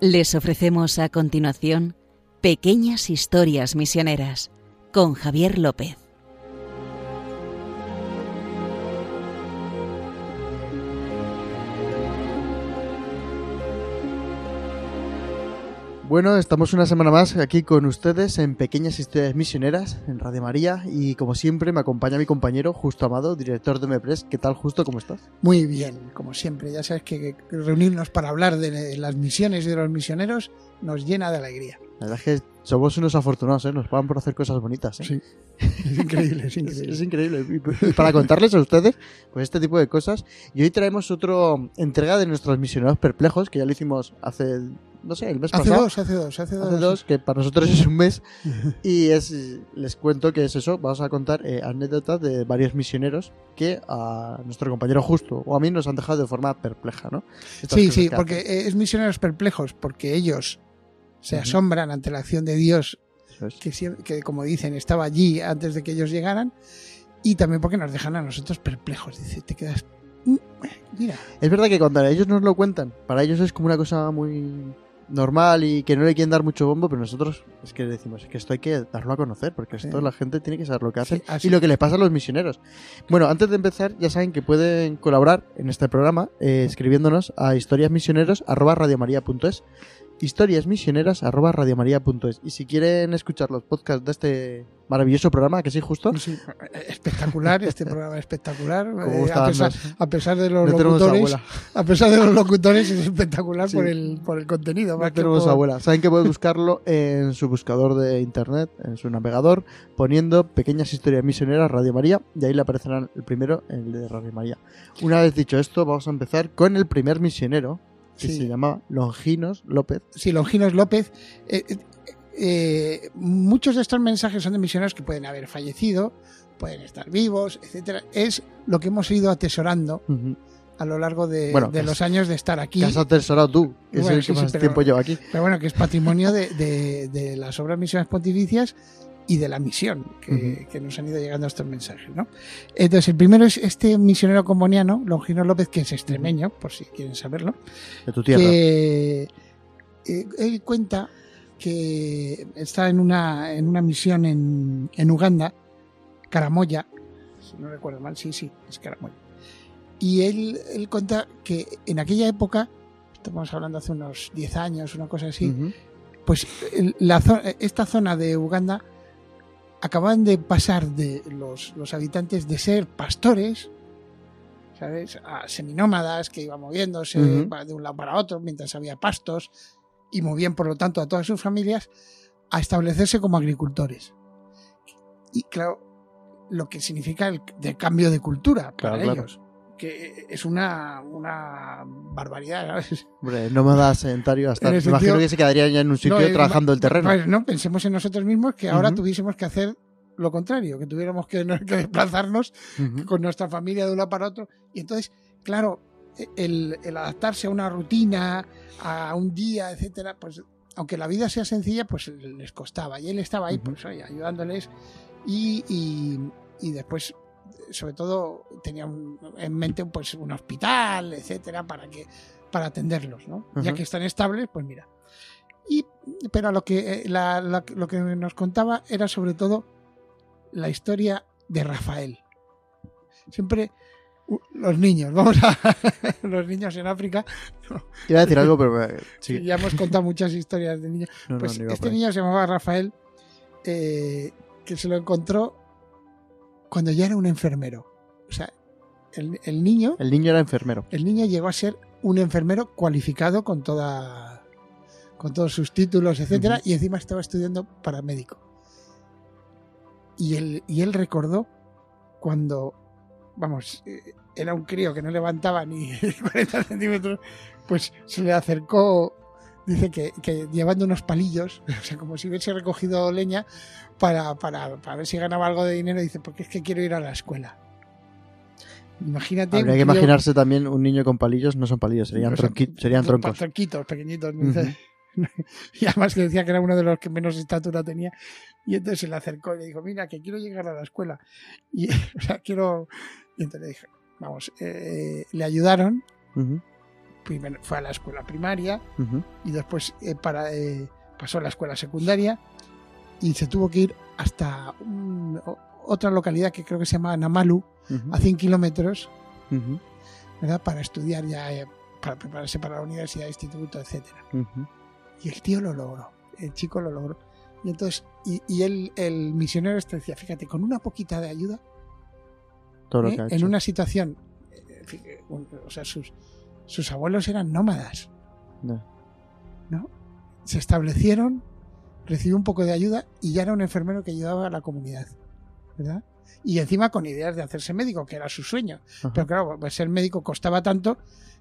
Les ofrecemos a continuación Pequeñas Historias Misioneras con Javier López. Bueno, estamos una semana más aquí con ustedes en Pequeñas Historias Misioneras en Radio María y como siempre me acompaña mi compañero Justo Amado, director de MEPRES. ¿Qué tal Justo? ¿Cómo estás? Muy bien, como siempre. Ya sabes que reunirnos para hablar de las misiones y de los misioneros nos llena de alegría. La verdad es que somos unos afortunados, ¿eh? Nos pagan por hacer cosas bonitas, ¿eh? Sí. Es increíble, es increíble. es, increíble. Y para contarles a ustedes, pues este tipo de cosas. Y hoy traemos otra entrega de nuestros misioneros perplejos, que ya lo hicimos hace no sé, el mes hace pasado. Dos, hace dos, hace dos. Hace dos, que para nosotros es un mes. y es, les cuento que es eso, vamos a contar eh, anécdotas de varios misioneros que a nuestro compañero justo o a mí nos han dejado de forma perpleja, ¿no? sí, sí, porque es misioneros perplejos, porque ellos se asombran ante la acción de Dios, que, que como dicen, estaba allí antes de que ellos llegaran, y también porque nos dejan a nosotros perplejos. Dice, te quedas... Mm, mira. Es verdad que cuando ellos nos lo cuentan, para ellos es como una cosa muy normal y que no le quieren dar mucho bombo, pero nosotros es que decimos que esto hay que darlo a conocer, porque esto la gente tiene que saber lo que hace y lo que le pasa a los misioneros. Bueno, antes de empezar, ya saben que pueden colaborar en este programa eh, escribiéndonos a historiasmisioneros.radiomaría.es historiasmisioneras.radiomaría.es Y si quieren escuchar los podcasts de este maravilloso programa, que sí, justo. espectacular, este programa espectacular. Eh, a, pesar, de los locutores. A pesar de los locutores, es espectacular por, el, por el contenido. No tenemos abuela. Saben que pueden buscarlo en su buscador de internet, en su navegador, poniendo Pequeñas Historias Misioneras Radio María, y ahí le aparecerán el primero, el de Radio María. Una vez dicho esto, vamos a empezar con el primer misionero, que se llamaba Longinos López. Sí, Longinos López. Eh, eh, eh, muchos de estos mensajes son de misioneros que pueden haber fallecido, pueden estar vivos, etcétera. Es lo que hemos ido atesorando a lo largo de, los años de estar aquí. Que has atesorado tú, que es el que más tiempo lleva aquí. Pero bueno, que es patrimonio de, de las obras misiones pontificias y de la misión que, nos han ido llegando estos mensajes. ¿no? Entonces, el primero es este misionero comboniano, Longino López, que es extremeño, por si quieren saberlo. De tu tierra. Que, eh, él cuenta que está en una, en una misión en, en Uganda, Caramoya, si no recuerdo mal, sí, sí, es Caramoya. Y él, él cuenta que en aquella época, estamos hablando hace unos 10 años, una cosa así, pues la, esta zona de Uganda acaban de pasar de los, habitantes de ser pastores, ¿sabes? A seminómadas que iban moviéndose de un lado para otro mientras había pastos y movían por lo tanto a todas sus familias a establecerse como agricultores. Y claro, lo que significa el cambio de cultura para ellos que es una, una barbaridad. Hombre, nómada sedentario hasta. Me imagino que se quedaría ya en un sitio trabajando el terreno. Pues no, pensemos en nosotros mismos que ahora tuviésemos que hacer lo contrario, que tuviéramos que, desplazarnos con nuestra familia de un lado para otro. Y entonces, claro, el, adaptarse a una rutina, a un día, etcétera, pues aunque la vida sea sencilla, pues les costaba. Y él estaba ahí, pues ayudándoles. Y, y, y después sobre todo tenía en mente pues un hospital, etcétera, para que para atenderlos, ¿no? Ya que están estables, pues mira. Y pero lo que eh, lo que nos contaba era sobre todo la historia de Rafael. Siempre los niños, vamos a los niños en África. Iba a decir algo, pero eh, ya hemos contado muchas historias de niños. pues este niño se llamaba Rafael, eh, que se lo encontró cuando ya era un enfermero. O sea, el, niño. El niño era enfermero. El niño llegó a ser un enfermero cualificado con toda. con todos sus títulos, etcétera, y encima estaba estudiando para médico. Y él, y él recordó cuando, vamos, eh, era un crío que no levantaba ni 40 centímetros, pues se le acercó dice que, llevando unos palillos, o sea, como si hubiese recogido leña para, para, para, ver si ganaba algo de dinero, dice, porque es que quiero ir a la escuela. Imagínate. Habría que imaginarse también un niño con palillos, no son palillos, serían, serían troncos. Tronquitos, pequeñitos. Y además que decía que era uno de los que menos estatura tenía. Y entonces se le acercó y le dijo, mira, que quiero llegar a la escuela. Y, o sea, quiero... Y entonces le dije, vamos, eh, le ayudaron fue a la escuela primaria y después eh, para, eh, pasó a la escuela secundaria y se tuvo que ir hasta otra localidad que creo que se llama Namalu, a 100 kilómetros, ¿verdad? Para estudiar ya, eh, para prepararse para la universidad, instituto, etcétera. Y el tío lo logró, el chico lo logró. Y entonces, y, y él, el misionero este decía, fíjate, con una poquita de ayuda, Todo en una situación, o sea, sus, sus abuelos eran nómadas. No. ¿no? Se establecieron, recibió un poco de ayuda y ya era un enfermero que ayudaba a la comunidad. ¿verdad? Y encima con ideas de hacerse médico, que era su sueño. Pero claro, pues ser médico costaba tanto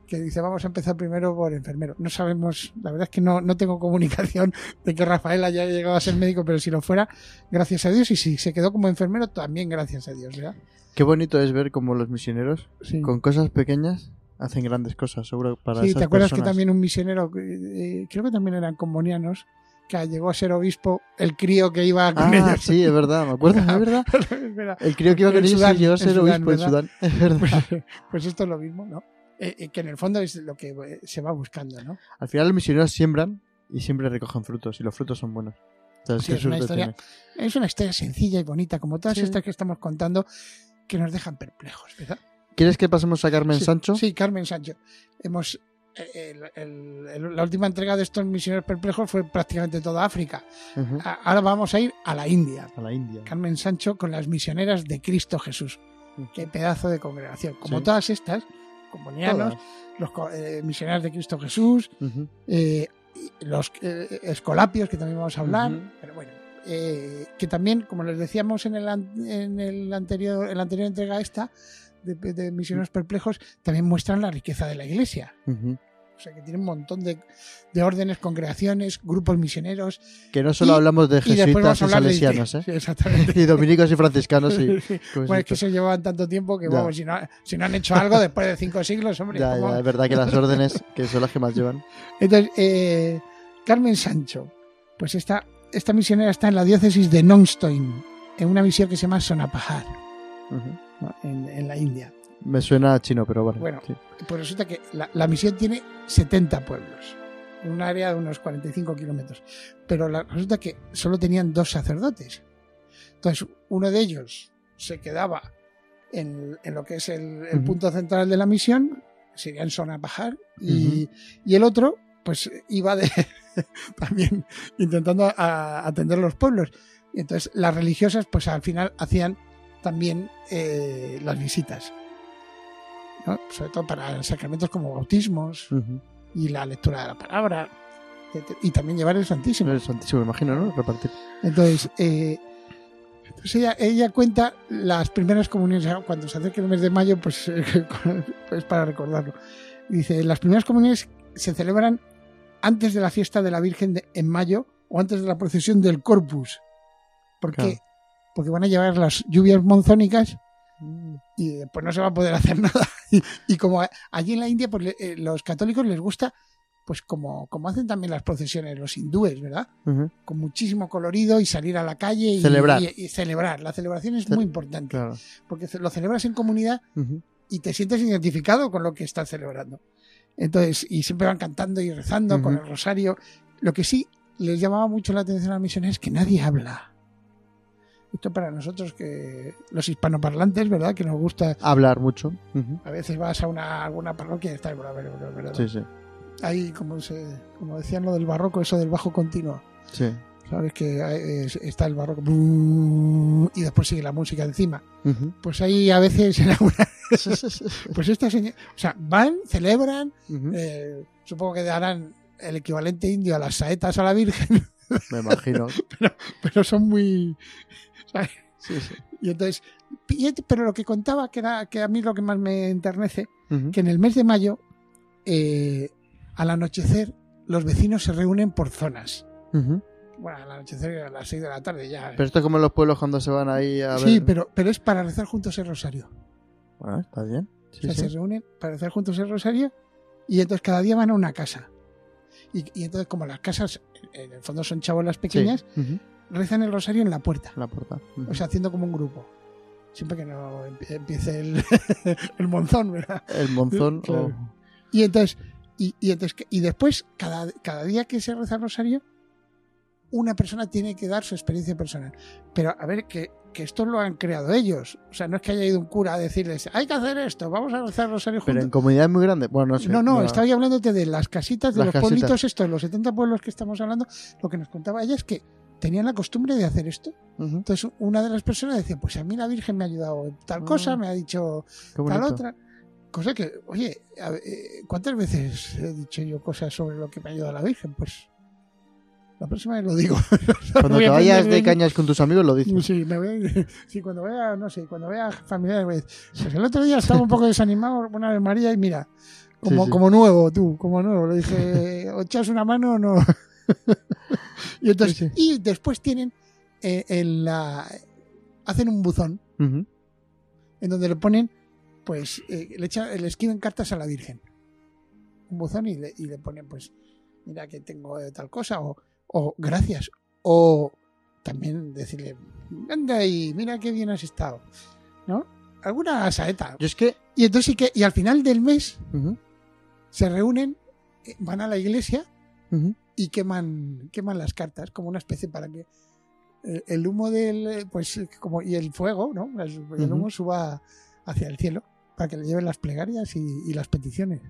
que dice, vamos a empezar primero por enfermero. No sabemos, la verdad es que no, no tengo comunicación de que Rafael haya llegado a ser médico, pero si lo fuera, gracias a Dios. Y si se quedó como enfermero, también gracias a Dios. ¿verdad? Qué bonito es ver cómo los misioneros, con cosas pequeñas, hacen grandes cosas, seguro, para Sí, ¿te acuerdas que también un misionero, eh, creo que también eran comunianos, que llegó a ser obispo el crío que iba con ah, Sí, es verdad, me acuerdo, es verdad. el crío que iba con ellos llegó a ser obispo en Sudán, es verdad. Pues, pues, esto es lo mismo, ¿no? Eh, eh, que en el fondo es lo que eh, se va buscando, ¿no? Al final los misioneros siembran y siempre recogen frutos, y los frutos son buenos. es, una historia, es, una historia, sencilla y bonita, como todas estas que estamos contando, que nos dejan perplejos, ¿verdad? ¿Quieres que pasemos a Carmen Sancho? Sí, Carmen Sancho. Hemos la última entrega de estos misioneros perplejos fue prácticamente toda África. Ahora vamos a ir a la India. A la India. Canmen Sancho con las misioneras de Cristo Jesús. Qué pedazo de congregación. Como todas estas, comunianos, los eh, misioneros de Cristo Jesús, eh, los eh, escolapios, que también vamos a hablar. Pero bueno, que también, como les decíamos en el, en el anterior, en la anterior entrega esta, de, misioneros perplejos, también muestran la riqueza de la iglesia. O sea, que tiene un montón de, órdenes, congregaciones, grupos misioneros. Que no solo hablamos de jesuitas y, salesianos, ¿eh? exactamente. y dominicos y franciscanos, sí. Bueno, es que se llevaban tanto tiempo que, vamos, si no, si no han hecho algo después de cinco siglos, hombre. Ya, ya, es verdad que las órdenes, que son las que más llevan. Entonces, eh, Carmen Sancho, pues esta, esta misionera está en la diócesis de Nonstoin, en una misión que se llama En, en la India. Me suena chino, pero bueno. Bueno, pues resulta que la, misión tiene 70 pueblos, en un área de unos 45 kilómetros. Pero resulta que solo tenían dos sacerdotes. Entonces, uno de ellos se quedaba en, lo que es el, punto central de la misión, sería en Zona Bajar, y, el otro, pues iba de, también intentando atender los pueblos. Y entonces, las religiosas, pues al final hacían también eh, las visitas sobre todo para sacramentos como bautismos y la lectura de la palabra y también llevar el Santísimo. El Santísimo, imagino, ¿no? Repartir. Entonces, eh, pues ella, cuenta las primeras comuniones, cuando se acerca el mes de mayo, pues, pues para recordarlo. Dice, las primeras comuniones se celebran antes de la fiesta de la Virgen en mayo o antes de la procesión del Corpus. ¿Por qué? Porque van a llevar las lluvias monzónicas y después no se va a poder hacer nada. Y, como allí en la India, pues eh, los católicos les gusta, pues como, como hacen también las procesiones los hindúes, ¿verdad? Con muchísimo colorido y salir a la calle y celebrar. Y, celebrar. La celebración es muy importante, porque lo celebras en comunidad y te sientes identificado con lo que estás celebrando. Entonces, y siempre van cantando y rezando con el rosario. Lo que sí les llamaba mucho la atención a las misiones es que nadie habla. Esto para nosotros que los hispanoparlantes, ¿verdad? Que nos gusta hablar mucho. A veces vas a una alguna parroquia y está el ¿verdad? Sí, sí. Ahí, como, se, como decían lo del barroco, eso del bajo continuo. Sí. ¿Sabes? Que está el barroco y después sigue la música encima. Pues ahí a veces en alguna... pues esta señora... O sea, van, celebran, eh, supongo que darán el equivalente indio a las saetas a la Virgen. Me imagino. pero, pero son muy Y entonces, pero lo que contaba, que era que a mí lo que más me enternece, que en el mes de mayo, eh, al anochecer, los vecinos se reúnen por zonas. Bueno, al anochecer a las 6 de la tarde ya. Pero esto es como en los pueblos cuando se van ahí a ver. Sí, pero, pero es para rezar juntos el rosario. Bueno, está bien. o sea, se reúnen para rezar juntos el rosario y entonces cada día van a una casa. Y, entonces, como las casas en el fondo son chabolas pequeñas, rezan el rosario en la puerta. La puerta. O sea, haciendo como un grupo. Siempre que no empiece el, el monzón, ¿verdad? El monzón. Y entonces, Y, y, después, cada, cada día que se reza el rosario, una persona tiene que dar su experiencia personal. Pero a ver, que, que esto lo han creado ellos. O sea, no es que haya ido un cura a decirles, hay que hacer esto, vamos a rezar el rosario juntos. Pero en comunidades muy grandes. Bueno, no sé. No, no, estaba hablándote de las casitas, de los pueblitos estos, los 70 pueblos que estamos hablando. Lo que nos contaba ella es que tenían la costumbre de hacer esto. Entonces, una de las personas decía, pues a mí la Virgen me ha ayudado en tal cosa, ah. me ha dicho tal otra. Cosa que, oye, eh, ¿cuántas veces he dicho yo cosas sobre lo que me ha ayudado la Virgen? Pues la próxima vez lo digo. Cuando te vayas de cañas con tus amigos lo dices. Sí, me voy, sí cuando vea, no sé, cuando vea familiares, pues el otro día estaba un poco desanimado una vez María y mira, como, como nuevo, tú, como nuevo. Le dije, o echas una mano o no. Y, entonces, y después tienen eh, en la, hacen un buzón en donde le ponen pues eh, le, echa, le, escriben cartas a la Virgen. Un buzón y le, y le ponen, pues, mira que tengo tal cosa, o, o gracias, o también decirle, anda y mira qué bien has estado, ¿no? Alguna saeta. Yo es que... Y entonces sí que, y al final del mes se reúnen, eh, van a la iglesia y queman, queman las cartas como una especie para que el, humo del, pues, como, y el fuego, ¿no? El humo suba hacia el cielo para que le lleven las plegarias y, las peticiones.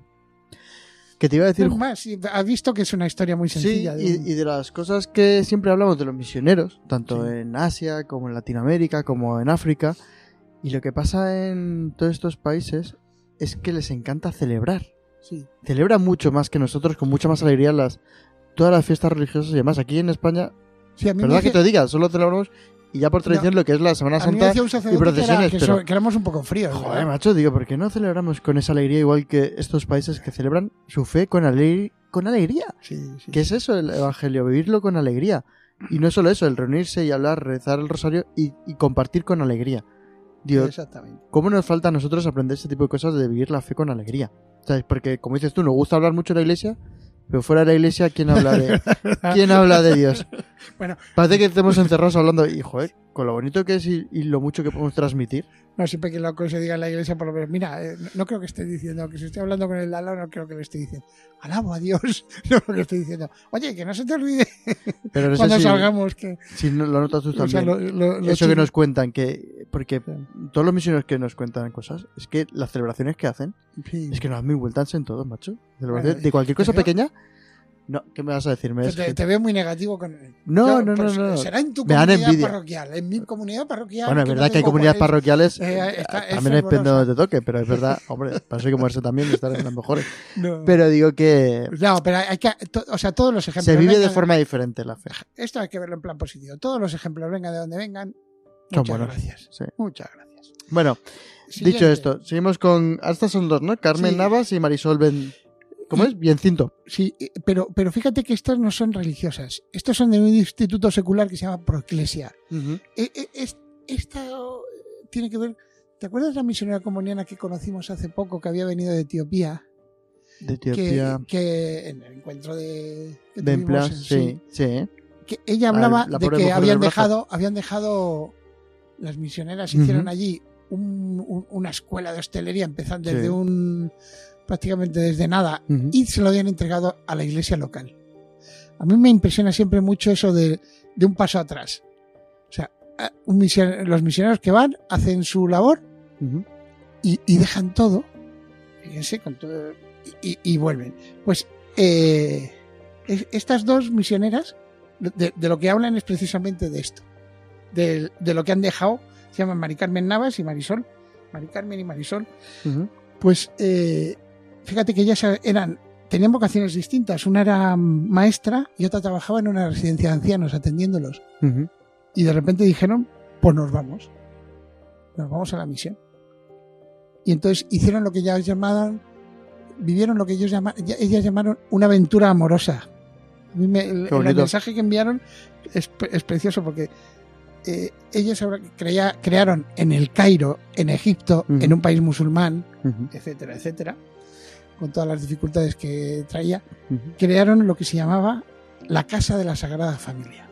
Que te iba a decir. más, has visto que es una historia muy sencilla. Sí, y, de las cosas que siempre hablamos de los misioneros, tanto en Asia como en Latinoamérica, como en África. Y lo que pasa en todos estos países es que les encanta celebrar. Sí. Celebran mucho más que nosotros, con mucha más alegría, las todas las fiestas religiosas y demás. Aquí en España, sí, a mí ¿verdad que te diga? Solo celebramos y ya por tradición lo que es la Semana Santa y procesiones. Que, pero... que, éramos un poco fríos. Joder, macho, digo, ¿por qué no celebramos con esa alegría igual que estos países que celebran su fe con, con alegría? Sí, sí. ¿Qué es eso, el Evangelio? Vivirlo con alegría. Y no solo eso, el reunirse y hablar, rezar el rosario y, compartir con alegría. Dios, Exactamente. ¿cómo nos falta a nosotros aprender este tipo de cosas de vivir la fe con alegría? ¿Sabes? Porque, como dices tú, nos gusta hablar mucho en la iglesia, pero fuera de la iglesia, ¿quién habla de, ¿quién habla de Dios? Bueno, Parece que estemos encerrados hablando, hijo, ¿eh? con lo bonito que es y, lo mucho que podemos transmitir. No, siempre que lo que se diga en la iglesia, por lo menos, mira, eh, no creo que esté diciendo, que si estoy hablando con el de no creo que le esté diciendo, alabo a Dios, no lo que estoy diciendo, oye, que no se te olvide Pero cuando salgamos que... Si no, lo notas tú también, eso que nos cuentan, que porque todos los misioneros que nos cuentan cosas, es que las celebraciones que hacen, es que nos dan muy vueltas en todo, macho. de cualquier cosa pequeña no, ¿qué me vas a decir? te, veo muy negativo con. No, no, no, pues, no, Será en tu comunidad parroquial. En mi comunidad parroquial. Bueno, es verdad que hay comunidades parroquiales. Eh, también es pendo de toque, pero es verdad, hombre, para eso hay que moverse también y estar en las mejores. Pero digo que. No, pero hay que. O sea, todos los ejemplos. Se vive de forma diferente la fe. Esto hay que verlo en plan positivo. Todos los ejemplos, vengan de donde vengan. Muchas gracias. Muchas gracias. Bueno, dicho esto, seguimos con. Estas son dos, ¿no? Carmen Navas y Marisol Ben. ¿Cómo es? Bien cinto. Sí, pero, pero fíjate que estas no son religiosas. Estos son de un instituto secular que se llama Proclesia. E, e, esta tiene que ver. ¿Te acuerdas de la misionera comuniana que conocimos hace poco que había venido de Etiopía? De Etiopía. Que, en el encuentro de. de sí, sí, Que ella hablaba de que habían dejado, habían dejado. Las misioneras hicieron allí una escuela de hostelería, empezando desde un prácticamente desde nada y se lo habían entregado a la iglesia local. A mí me impresiona siempre mucho eso de, un paso atrás. O sea, los misioneros que van hacen su labor y, dejan todo, fíjense, con todo y, vuelven. Pues eh, estas dos misioneras de, lo que hablan es precisamente de esto, de, lo que han dejado, se llaman Mari Carmen Navas y Marisol, Mari Carmen y Marisol, pues eh, fíjate que ellas eran, tenían vocaciones distintas. Una era maestra y otra trabajaba en una residencia de ancianos atendiéndolos. Y de repente dijeron, pues nos vamos. Nos vamos a la misión. Y entonces hicieron lo que ellas llamaban, vivieron lo que ellos llamaron, ellas llamaron una aventura amorosa. el, mensaje que enviaron es, precioso porque eh, ellos crearon en el Cairo, en Egipto, en un país musulmán, etcétera, etcétera, con todas las dificultades que traía, crearon lo que se llamaba la Casa de la Sagrada Familia.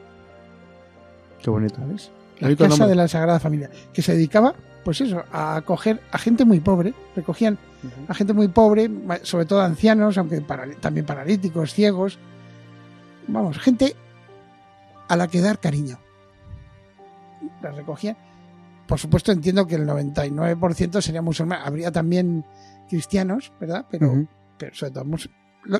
Qué bonito. ¿Sabes? La Casa de la Sagrada Familia, que se dedicaba, pues eso, a acoger a gente muy pobre. Recogían a gente muy pobre, sobre todo ancianos, aunque también paralíticos, ciegos. Vamos, gente a la que dar cariño. La recogían. Por supuesto, entiendo que el 99% sería musulmán. Habría también cristianos, ¿verdad? Pero, pero sobre todo,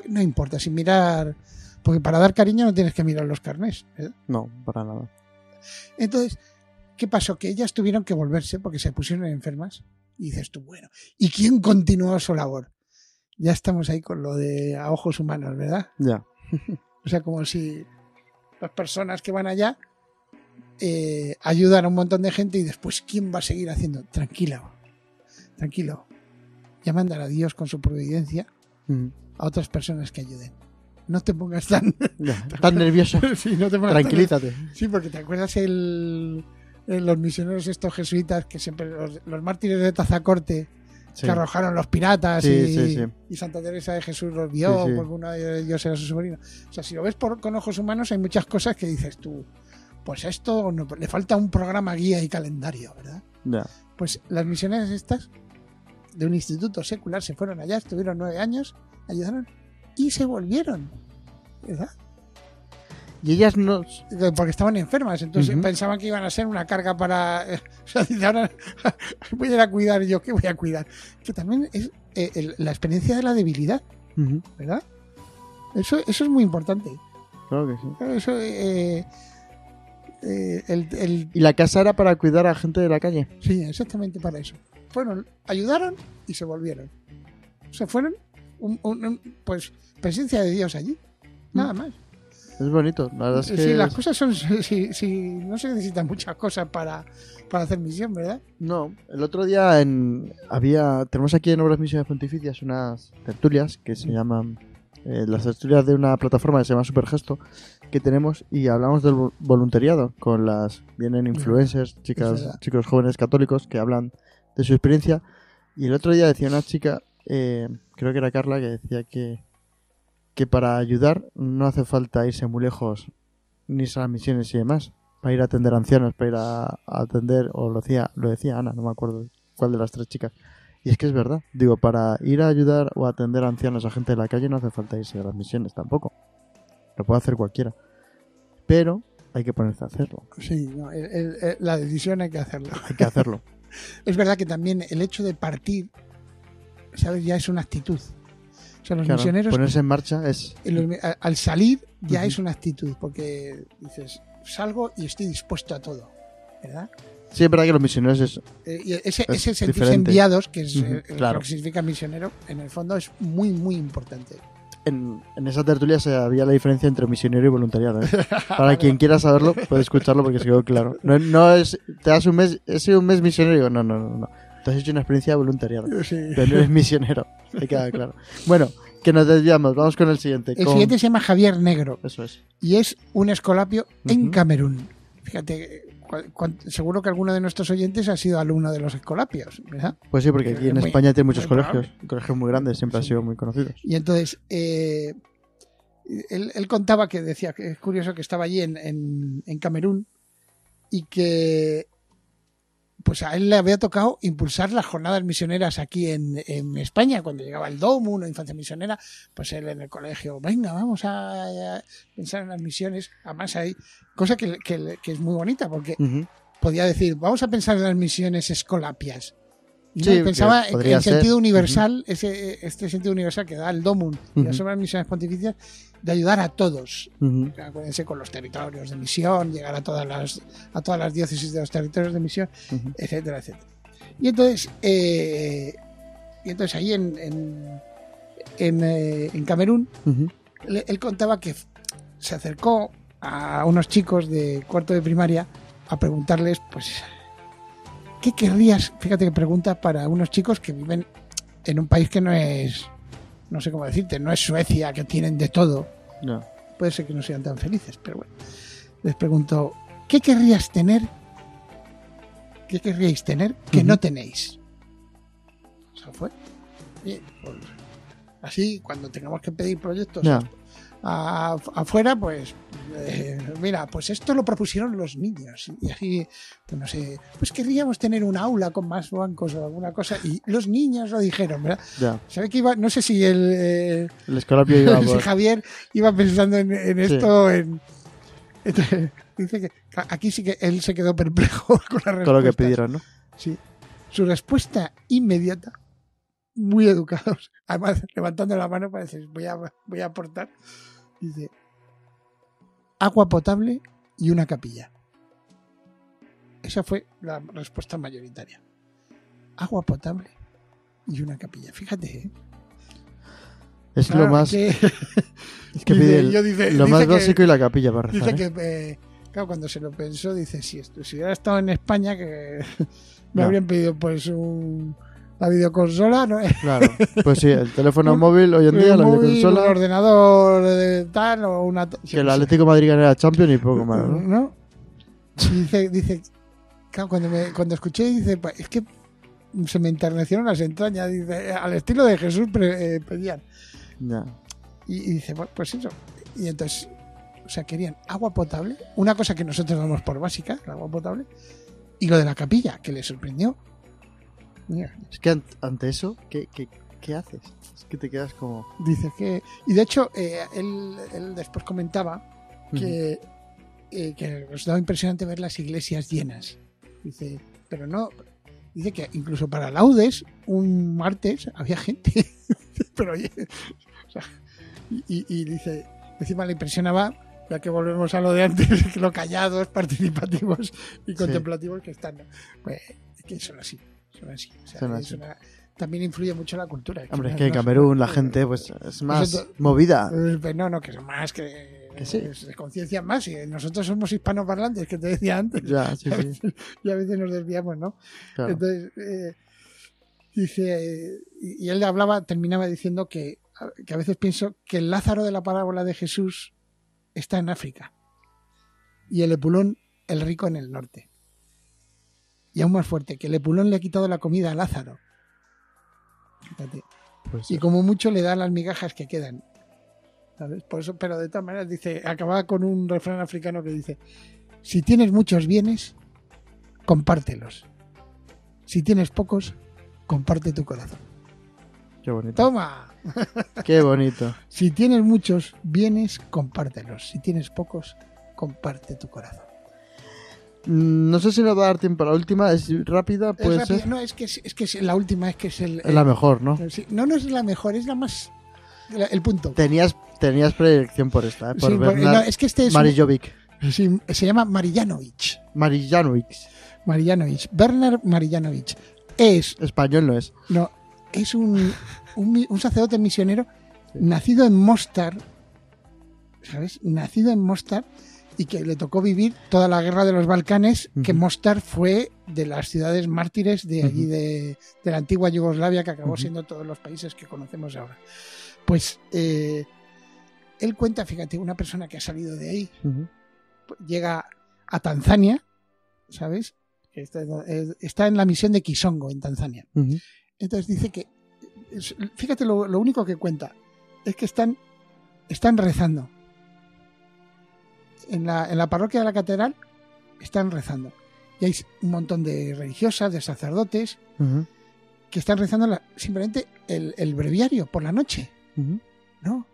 no importa, sin mirar. Porque para dar cariño no tienes que mirar los carnés. No, para nada. Entonces, ¿qué pasó? Que ellas tuvieron que volverse porque se pusieron enfermas. Y dices tú, bueno, ¿y quién continuó su labor? Ya estamos ahí con lo de a ojos humanos, ¿verdad? Ya. o sea, como si las personas que van allá eh, ayudan a un montón de gente y después, ¿quién va a seguir haciendo? Tranquilo, tranquilo. Ya mandar a Dios con su providencia a otras personas que ayuden. No te pongas tan, tan nervioso. Tranquilízate. sí, porque te acuerdas el, los misioneros estos jesuitas que siempre los, mártires de Tazacorte que arrojaron los piratas y, Santa Teresa de Jesús los vio porque uno de ellos era su sobrino. O sea, si lo ves por, con ojos humanos hay muchas cosas que dices tú, pues esto le falta un programa guía y calendario, ¿verdad? Pues las misioneras estas de un instituto secular se fueron allá, estuvieron nueve años, ayudaron y se volvieron, ¿verdad? Y ellas no. Porque estaban enfermas, entonces pensaban que iban a ser una carga para. O sea, ahora voy a ir a cuidar yo, ¿qué voy a cuidar? Que también es eh, la experiencia de la debilidad, ¿verdad? Eso, eso es muy importante. Claro que sí. Eso, eh, eh, el, ¿Y la casa era para cuidar a gente de la calle? Sí, exactamente para eso. Fueron, ayudaron y se volvieron. O sea, fueron, un, pues, presencia de Dios allí. Nada más. Es bonito, la verdad es que... Sí, las cosas son... Sí, no se necesitan muchas cosas para, para hacer misión, ¿verdad? No, el otro día en, había... Tenemos aquí en Obras Misiones Pontificias unas tertulias que se llaman... Eh, las tertulias de una plataforma que se llama Supergesto que tenemos y hablamos del voluntariado con las... Vienen influencers, chicas, chicos jóvenes católicos que hablan de su experiencia y el otro día decía una chica, eh, creo que era Carla, que decía que que para ayudar no hace falta irse muy lejos ni a las misiones y demás. Para ir a atender ancianos, para ir a, atender, o lo decía, lo decía Ana, no me acuerdo cuál de las tres chicas. Y es que es verdad. Digo, para ir a ayudar o atender a ancianos a gente de la calle no hace falta irse a las misiones tampoco. Lo puede hacer cualquiera. Pero hay que ponerse a hacerlo. Sí, la decisión hay que hacerlo. Hay que hacerlo. es verdad que también el hecho de partir, ¿sabes? Ya es una actitud. O sea, los misioneros. Ponerse en marcha es. Al salir ya es una actitud, porque dices, salgo y estoy dispuesto a todo, ¿verdad? Sí, es verdad que los misioneros es. Eh, ese, ese sentirse enviados, que es eh, lo que significa misionero, en el fondo es muy, muy importante. En, en, esa tertulia se había la diferencia entre misionero y voluntariado. ¿eh? Para quien quiera saberlo, puede escucharlo porque se quedó claro. No, no es, te das un mes, he sido un mes misionero. No, no, no, no has hecho una experiencia de voluntariado. Pero no eres misionero. Te queda claro. Bueno, que nos desviamos. Vamos con el siguiente. El siguiente se llama Javier Negro. Eso es. Y es un escolapio en Camerún. Fíjate, seguro que alguno de nuestros oyentes ha sido alumno de los escolapios, ¿verdad? Pues sí, porque aquí en España tiene muchos colegios, colegios muy grandes, siempre han sido muy conocidos. Y entonces, eh, él, contaba que decía que es curioso que estaba allí en, en Camerún y que pues a él le había tocado impulsar las jornadas misioneras aquí en, España, cuando llegaba el DOMU, una infancia misionera, pues él en el colegio, venga, vamos a, pensar en las misiones. Además hay cosa que, es muy bonita, porque podía decir, vamos a pensar en las misiones escolapias. Sí, pensaba en el sentido universal, ese, este sentido universal que da el DOMUN y las obras misiones pontificias, de ayudar a todos. Acuérdense con los territorios de misión, llegar a todas las, a todas las diócesis de los territorios de misión, etcétera, etcétera. Y entonces, eh, y entonces ahí en, en, en, eh, Camerún, él, contaba que se acercó a unos chicos de cuarto de primaria a preguntarles, pues, ¿qué querrías? Fíjate que pregunta para unos chicos que viven en un país que no es, no sé cómo decirte, no es Suecia, que tienen de todo. No. Puede ser que no sean tan felices, pero bueno. Les pregunto, ¿qué querrías tener? ¿Qué querríais tener que no tenéis? Eso fue. Pues, Así, cuando tengamos que pedir proyectos afuera, pues eh, mira, pues esto lo propusieron los niños y así, pues no sé, pues querríamos tener un aula con más bancos o alguna cosa y los niños lo dijeron, ¿verdad? Ya. ¿Sabe que iba? No sé si el, eh, el escolapio iba si Javier iba pensando en, esto, en, dice que aquí sí que él se quedó perplejo con la respuesta. Todo lo que pidieron, ¿no? Sí. Su respuesta inmediata, muy educados, además levantando la mano para decir, voy a, voy a aportar, dice, agua potable y una capilla. Esa fue la respuesta mayoritaria. Agua potable y una capilla. Fíjate, ¿eh? Es lo más. es que pide lo más básico y la capilla para rezar. Dice ¿eh? que, eh, claro, cuando se lo pensó, dice: si, esto, si hubiera estado en España, que me habrían pedido pues un, la videoconsola, ¿no? Claro, pues sí, el teléfono móvil hoy en día, la videoconsola. Un ordenador de tal o una. Que el Atlético Madrid era Champions y poco más, ¿no? dice, dice claro, cuando, me, cuando escuché, dice, es que se me enternecieron las entrañas, dice, al estilo de Jesús eh, pedían. Y, dice, pues eso. Y entonces, o sea, querían agua potable, una cosa que nosotros damos por básica, el agua potable, y lo de la capilla, que le sorprendió. Es que ante eso, ¿qué, qué, haces? Es que te quedas como... Dice que... Y de hecho, eh, él, después comentaba que, eh, que daba impresionante ver las iglesias llenas. Dice, pero no... Dice que incluso para laudes, un martes, había gente. pero oye... y, dice, encima le impresionaba ya que volvemos a lo de antes, lo callados, participativos y contemplativos que están. Pues que son así también influye mucho la cultura. Hombre, es que en Camerún la gente pues es más movida. Pues, no, no, que son más que, se conciencia más. Y nosotros somos hispanoparlantes, que te decía antes. Ya, y a veces nos desviamos, ¿no? Entonces, eh, dice, y, él hablaba, terminaba diciendo que, que a veces pienso que el Lázaro de la parábola de Jesús está en África y el Epulón, el rico, en el norte. Y aún más fuerte, que el Epulón le ha quitado la comida a Lázaro. Pues y como mucho le da las migajas que quedan. Por eso, pero de todas maneras dice, acaba con un refrán africano que dice, si tienes muchos bienes, compártelos. Si tienes pocos, comparte tu corazón. Qué bonito. Toma. Qué bonito. si tienes muchos bienes, compártelos. Si tienes pocos, comparte tu corazón. No sé si nos va a dar tiempo a la última, es rápida, puede ser. No, es que, es que la última es que es el. Es la mejor, ¿no? no, no es la mejor, es la más. El punto. Tenías, tenías predilección por esta, ¿eh? por sí, no, es que este es. Marijovic. Sí, se llama Marillanovic. Marillanovic. Marillanovic. Bernard Marillanovic. Es. Español no es. No, es un, un, un sacerdote misionero nacido en Mostar. ¿Sabes? Nacido en Mostar y que le tocó vivir toda la guerra de los Balcanes, que Mostar fue de las ciudades mártires de allí de, la antigua Yugoslavia, que acabó siendo todos los países que conocemos ahora. Pues eh, él cuenta, fíjate, una persona que ha salido de ahí, llega a Tanzania, ¿sabes? Está, en la misión de Kisongo, en Tanzania. Entonces dice que, fíjate, lo, lo, único que cuenta es que están, están rezando en la, en la parroquia de la catedral están rezando. Y hay un montón de religiosas, de sacerdotes, que están rezando simplemente el, breviario por la noche. ¿No?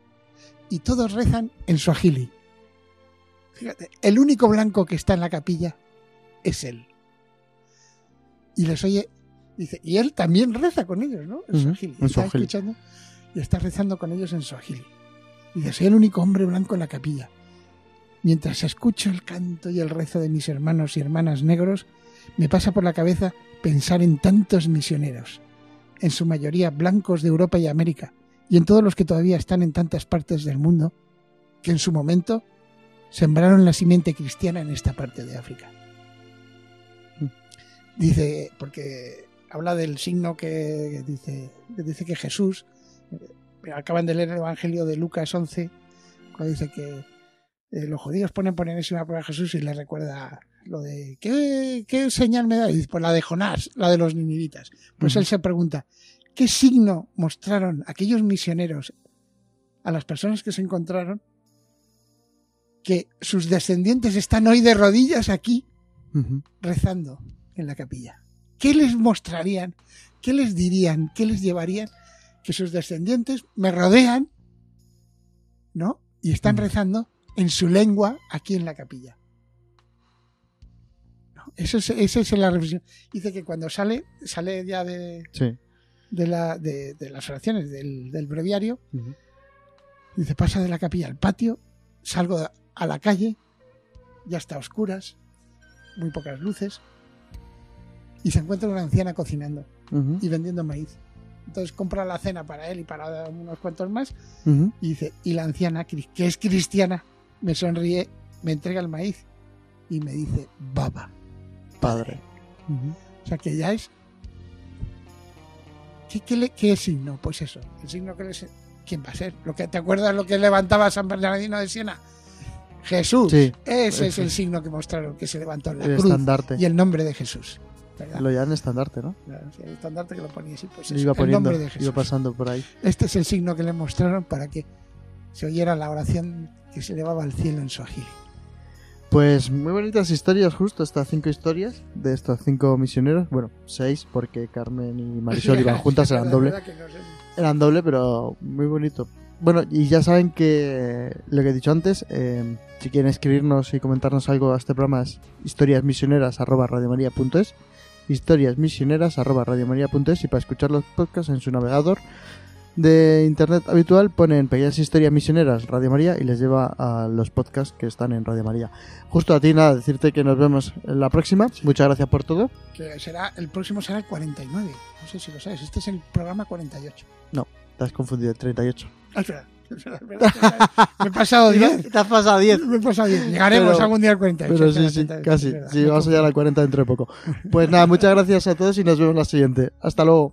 Y todos rezan en suajili. Fíjate, el único blanco que está en la capilla es él. Y les oye, dice, y él también reza con ellos, ¿no? En suajili. Está escuchando y está rezando con ellos en suajili. Y dice, soy el único hombre blanco en la capilla. Mientras escucho el canto y el rezo de mis hermanos y hermanas negros, me pasa por la cabeza pensar en tantos misioneros, en su mayoría blancos de Europa y América, y en todos los que todavía están en tantas partes del mundo, que en su momento sembraron la simiente cristiana en esta parte de África. Dice, porque habla del signo que dice, que dice que Jesús, eh, acaban de leer el Evangelio de Lucas 11, cuando dice que eh, los judíos ponen por enésima prueba a Jesús y le recuerda lo de ¿qué, señal me da? pues la de Jonás, la de los ninivitas. Pues él se pregunta, ¿Qué signo mostraron aquellos misioneros a las personas que se encontraron? Que sus descendientes están hoy de rodillas aquí rezando en la capilla. ¿Qué les mostrarían? ¿Qué les dirían? ¿Qué les llevarían? Que sus descendientes me rodean, ¿no? Y están rezando en su lengua aquí en la capilla. Eso es, esa es la reflexión. Dice que cuando sale, sale ya de, de, la, de, las oraciones del, breviario, dice, pasa de la capilla al patio, salgo a la calle, ya está a oscuras, muy pocas luces, y se encuentra una anciana cocinando y vendiendo maíz. Entonces compra la cena para él y para unos cuantos más, y dice, y la anciana, que es cristiana, me sonríe, me entrega el maíz y me dice, baba padre. O sea que ya es. ¿Qué, qué, signo? Pues eso, el signo que les. ¿Quién va a ser? ¿Lo que, ¿Te acuerdas lo que levantaba San Bernardino de Siena? Jesús. Ese es el signo que mostraron que se levantó la cruz y el nombre de Jesús. Lo llaman estandarte, ¿no? el estandarte que lo ponía así, pues iba el nombre de Jesús. Iba pasando por ahí. Este es el signo que le mostraron para que se oyera la oración que se elevaba al cielo en su agil. Pues muy bonitas historias, justo estas cinco historias de estos cinco misioneros. Bueno, seis, porque Carmen y Marisol iban juntas, eran doble. Eran doble, pero muy bonito. Bueno, y ya saben que lo que he dicho antes, eh, si quieren escribirnos y comentarnos algo a este programa es historiasmisioneras.radiomaria.es historiasmisioneras.radiomaria.es y para escuchar los podcasts en su navegador de internet habitual ponen Pequeñas Historias Misioneras Radio María y les lleva a los podcasts que están en Radio María. Justo a ti nada, decirte que nos vemos en la próxima. Muchas gracias por todo. Que será, el próximo será el 49. No sé si lo sabes. Este es el programa 48. No, te has confundido, el 38. Ah, me he pasado 10. Te has pasado 10. Me he pasado 10. Llegaremos algún día al 48. Pero sí, sí, casi. Sí, vamos a llegar al 40 dentro de poco. Pues nada, muchas gracias a todos y nos vemos la siguiente. Hasta luego.